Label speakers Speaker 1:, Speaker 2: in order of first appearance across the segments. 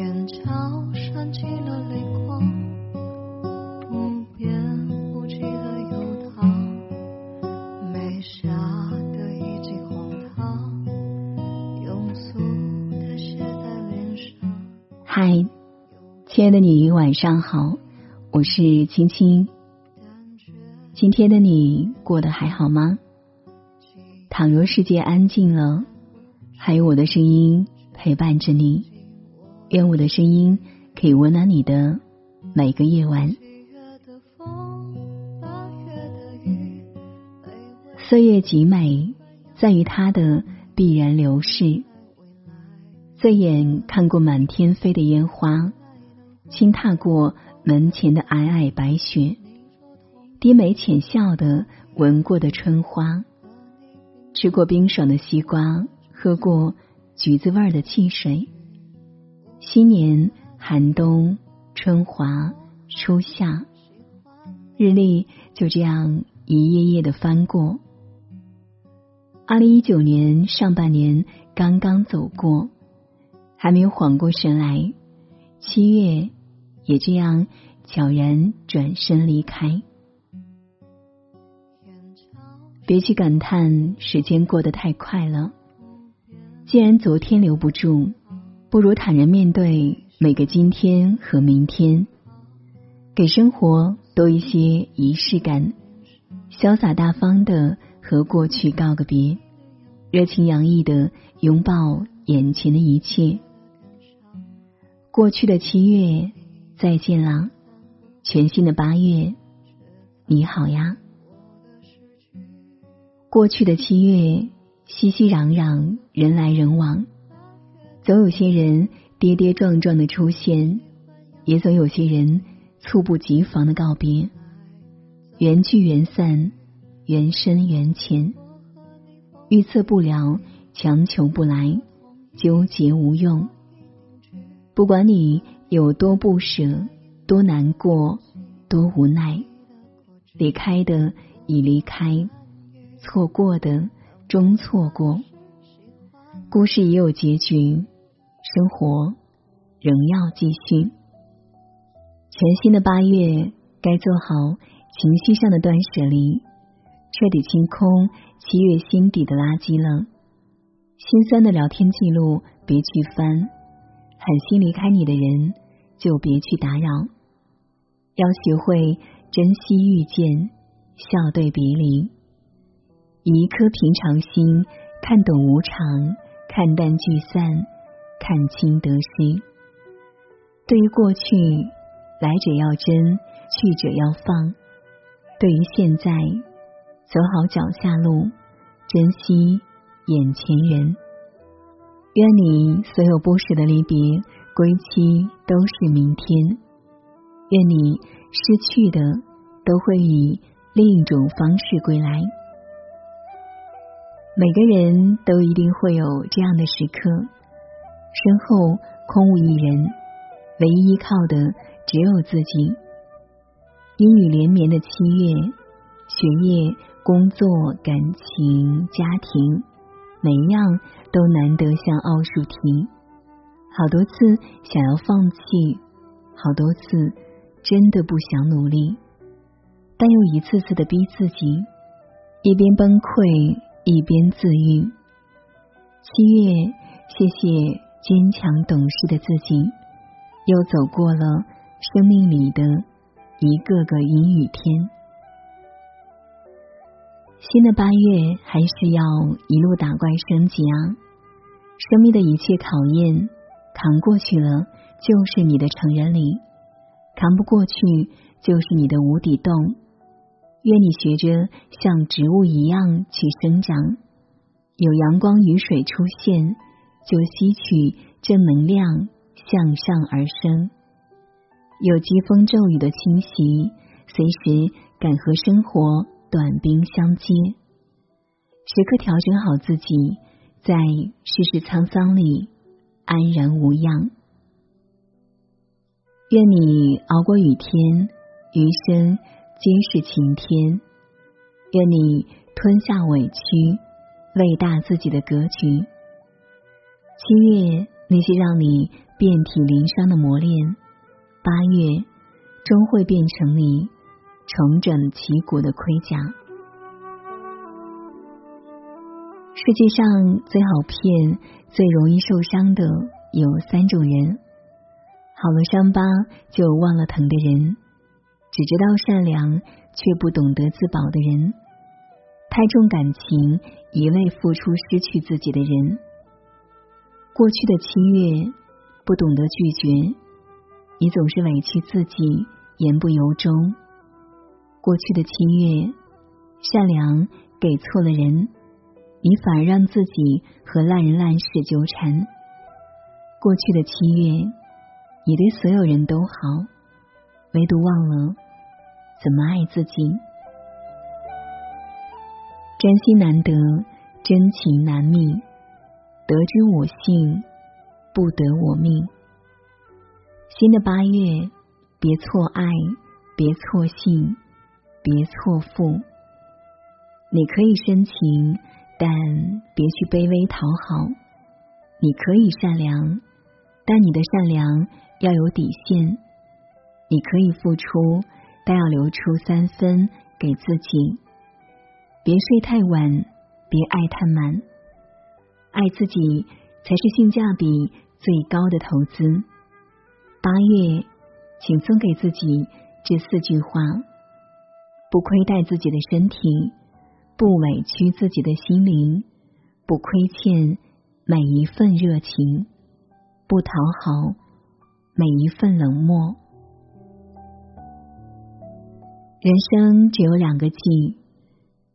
Speaker 1: 眼角闪起了泪光，不变不弃的有他，没下的一记荒唐，庸俗的写在脸上。
Speaker 2: 嗨，亲爱的你，晚上好，我是青青。今天的你过得还好吗？倘若世界安静了，还有我的声音陪伴着你。愿我的声音可以温暖你的每个夜晚。岁月极美，在于它的必然流逝。醉眼看过满天飞的烟花，轻踏过门前的皑皑白雪，低眉浅笑的闻过的春花，吃过冰爽的西瓜，喝过橘子味儿的汽水。新年、寒冬、春华、初夏，日历就这样一页页的翻过。二零一九年上半年刚刚走过，还没有缓过神来，七月也这样悄然转身离开。别去感叹时间过得太快了，既然昨天留不住。不如坦然面对每个今天和明天，给生活多一些仪式感，潇洒大方的和过去告个别，热情洋溢的拥抱眼前的一切。过去的七月再见了，全新的八月你好呀。过去的七月熙熙攘攘，人来人往。总有些人跌跌撞撞的出现，也总有些人猝不及防的告别。缘聚缘散，缘深缘浅，预测不了，强求不来，纠结无用。不管你有多不舍，多难过，多无奈，离开的已离开，错过的终错过。故事也有结局。生活仍要继续。全新的八月，该做好情绪上的断舍离，彻底清空七月心底的垃圾了。心酸的聊天记录别去翻，狠心离开你的人就别去打扰。要学会珍惜遇见，笑对别离，以一颗平常心看懂无常，看淡聚散。看清得失，对于过去，来者要真，去者要放；对于现在，走好脚下路，珍惜眼前人。愿你所有不舍的离别归期都是明天，愿你失去的都会以另一种方式归来。每个人都一定会有这样的时刻。身后空无一人，唯一依靠的只有自己。阴雨连绵的七月，学业、工作、感情、家庭，每一样都难得像奥数题。好多次想要放弃，好多次真的不想努力，但又一次次的逼自己，一边崩溃一边自愈。七月，谢谢。坚强懂事的自己，又走过了生命里的一个个阴雨天。新的八月还是要一路打怪升级啊！生命的一切考验，扛过去了就是你的成人礼，扛不过去就是你的无底洞。愿你学着像植物一样去生长，有阳光雨水出现。就吸取正能量，向上而生。有疾风骤雨的侵袭，随时敢和生活短兵相接。时刻调整好自己，在世事沧桑里安然无恙。愿你熬过雨天，余生皆是晴天。愿你吞下委屈，喂大自己的格局。七月那些让你遍体鳞伤的磨练，八月终会变成你重整旗鼓的盔甲。世界上最好骗、最容易受伤的有三种人：好了伤疤就忘了疼的人，只知道善良却不懂得自保的人，太重感情一味付出失去自己的人。过去的七月，不懂得拒绝，你总是委屈自己，言不由衷。过去的七月，善良给错了人。你反而让自己和烂人烂事纠缠。过去的七月，你对所有人都好，唯独忘了怎么爱自己。真心难得，真情难觅，得之我幸，不得我命。新的八月，别错爱，别错信，别错付。你可以深情。但别去卑微讨好。你可以善良，但你的善良要有底线。你可以付出，但要留出三分给自己。别睡太晚，别爱太满。爱自己才是性价比最高的投资。八月，请送给自己这四句话：不亏待自己的身体。不委屈自己的心灵，不亏欠每一份热情，不讨好每一份冷漠。人生只有两个季：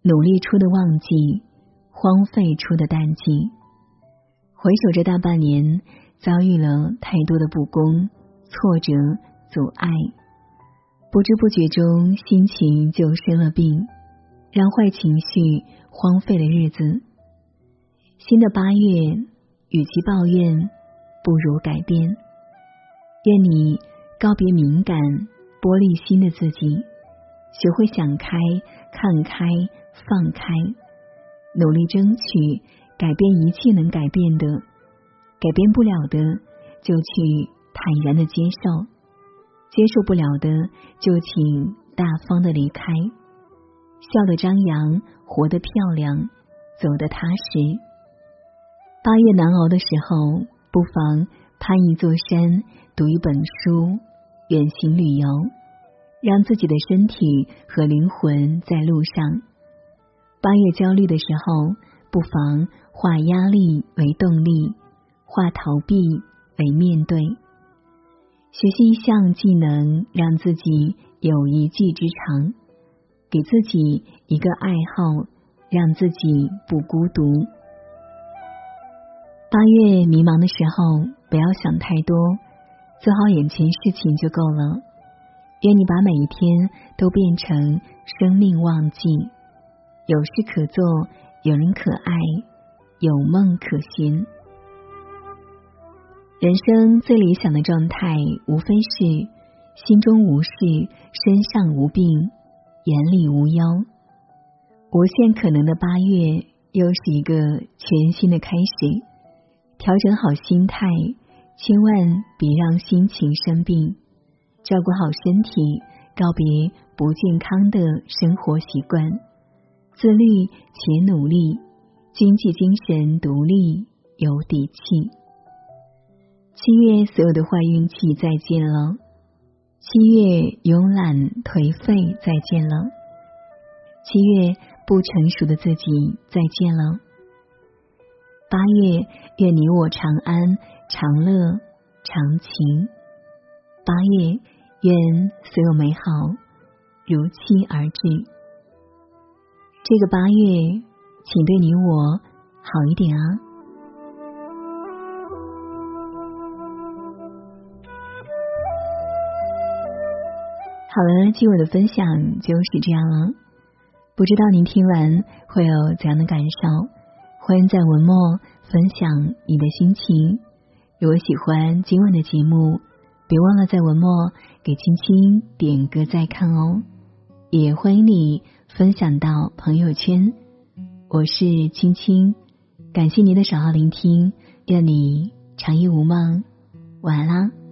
Speaker 2: 努力出的旺季，荒废出的淡季。回首这大半年，遭遇了太多的不公、挫折、阻碍，不知不觉中，心情就生了病。让坏情绪荒废了日子。新的八月，与其抱怨，不如改变。愿你告别敏感、玻璃心的自己，学会想开、看开、放开，努力争取改变一切能改变的，改变不了的就去坦然的接受，接受不了的就请大方的离开。笑得张扬，活得漂亮，走得踏实。八月难熬的时候，不妨攀一座山，读一本书，远行旅游，让自己的身体和灵魂在路上。八月焦虑的时候，不妨化压力为动力，化逃避为面对。学习一项技能，让自己有一技之长。给自己一个爱好，让自己不孤独。八月迷茫的时候，不要想太多，做好眼前事情就够了。愿你把每一天都变成生命旺季，有事可做，有人可爱，有梦可寻。人生最理想的状态，无非是心中无事，身上无病。眼里无忧，无限可能的八月又是一个全新的开始。调整好心态，千万别让心情生病。照顾好身体，告别不健康的生活习惯。自律且努力，经济精神独立有底气。七月所有的坏运气再见了。七月慵懒颓废，再见了；七月不成熟的自己，再见了。八月愿你我长安长乐长情。八月愿所有美好如期而至。这个八月，请对你我好一点啊！好了，今晚的分享就是这样了。不知道您听完会有怎样的感受？欢迎在文末分享你的心情。如果喜欢今晚的节目，别忘了在文末给青青点个再看哦。也欢迎你分享到朋友圈。我是青青，感谢您的守候聆听，愿你长夜无梦，晚安啦。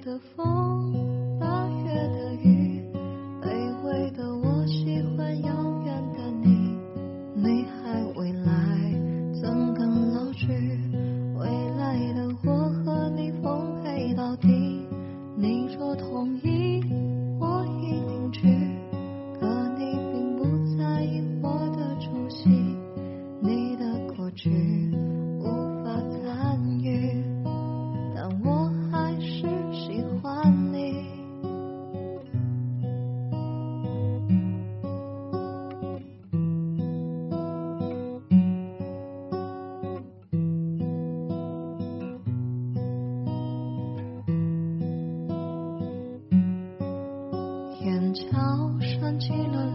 Speaker 1: 的风，桥上起了